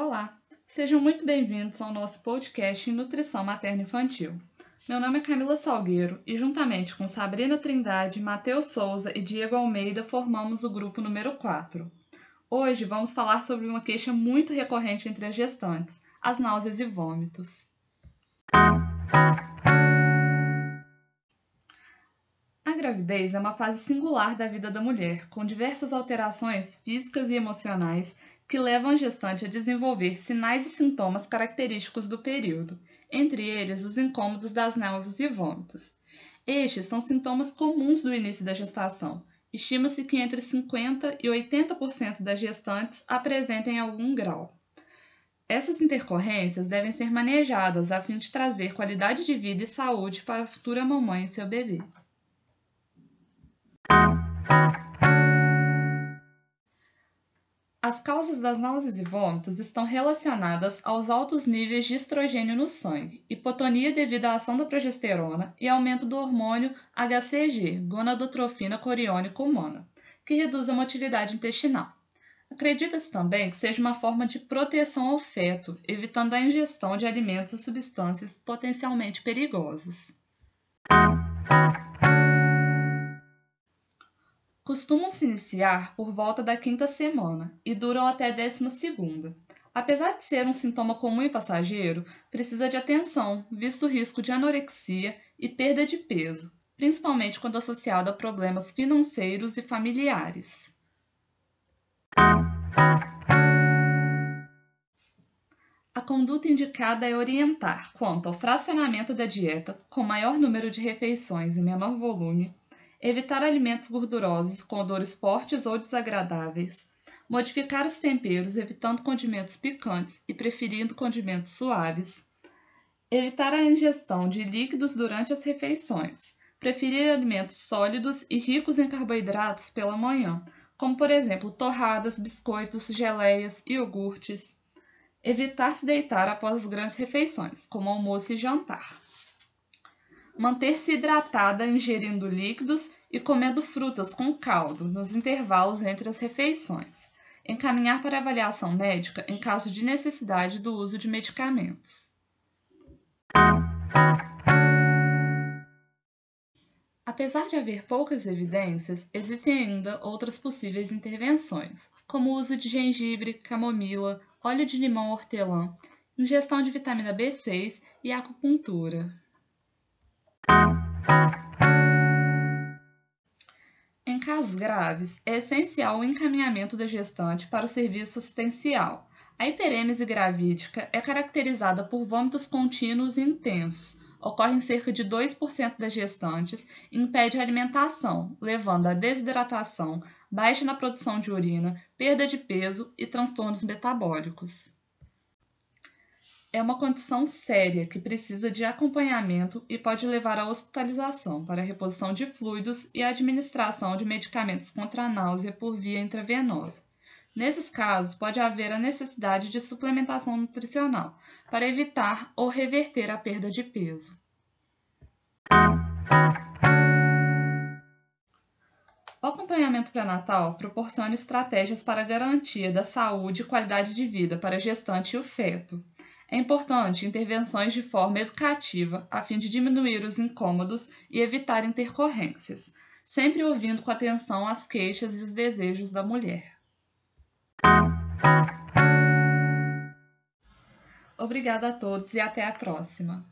Olá, sejam muito bem-vindos ao nosso podcast em Nutrição Materna Infantil. Meu nome é Camila Salgueiro e, juntamente com Sabrina Trindade, Matheus Souza e Diego Almeida, formamos o grupo número 4. Hoje vamos falar sobre uma queixa muito recorrente entre as gestantes, as náuseas e vômitos. A gravidez é uma fase singular da vida da mulher, com diversas alterações físicas e emocionais que levam a gestante a desenvolver sinais e sintomas característicos do período, entre eles os incômodos das náuseas e vômitos. Estes são sintomas comuns do início da gestação. Estima-se que entre 50% e 80% das gestantes apresentem algum grau. Essas intercorrências devem ser manejadas a fim de trazer qualidade de vida e saúde para a futura mamãe e seu bebê. As causas das náuseas e vômitos estão relacionadas aos altos níveis de estrogênio no sangue, hipotonia devido à ação da progesterona e aumento do hormônio HCG, gonadotrofina coriônica humana, que reduz a motilidade intestinal. Acredita-se também que seja uma forma de proteção ao feto, evitando a ingestão de alimentos e substâncias potencialmente perigosas costumam se iniciar por volta da quinta semana e duram até a décima segunda. Apesar de ser um sintoma comum e passageiro, precisa de atenção, visto o risco de anorexia e perda de peso, principalmente quando associado a problemas financeiros e familiares. A conduta indicada é orientar quanto ao fracionamento da dieta, com maior número de refeições e menor volume, evitar alimentos gordurosos com odores fortes ou desagradáveis, modificar os temperos evitando condimentos picantes e preferindo condimentos suaves, evitar a ingestão de líquidos durante as refeições, preferir alimentos sólidos e ricos em carboidratos pela manhã, como por exemplo torradas, biscoitos, geleias, iogurtes. Evitar se deitar após as grandes refeições, como almoço e jantar manter-se hidratada ingerindo líquidos e comendo frutas com caldo nos intervalos entre as refeições. Encaminhar para avaliação médica em caso de necessidade do uso de medicamentos. Apesar de haver poucas evidências, existem ainda outras possíveis intervenções, como o uso de gengibre, camomila, óleo de limão hortelã, ingestão de vitamina B6 e acupuntura. Em casos graves, é essencial o encaminhamento da gestante para o serviço assistencial. A hiperêmese gravídica é caracterizada por vômitos contínuos e intensos. Ocorre em cerca de 2% das gestantes e impede a alimentação, levando à desidratação, baixa na produção de urina, perda de peso e transtornos metabólicos é uma condição séria que precisa de acompanhamento e pode levar à hospitalização para reposição de fluidos e administração de medicamentos contra a náusea por via intravenosa. Nesses casos, pode haver a necessidade de suplementação nutricional para evitar ou reverter a perda de peso. O acompanhamento pré-natal proporciona estratégias para garantia da saúde e qualidade de vida para a gestante e o feto. É importante intervenções de forma educativa a fim de diminuir os incômodos e evitar intercorrências, sempre ouvindo com atenção as queixas e os desejos da mulher. Obrigada a todos e até a próxima!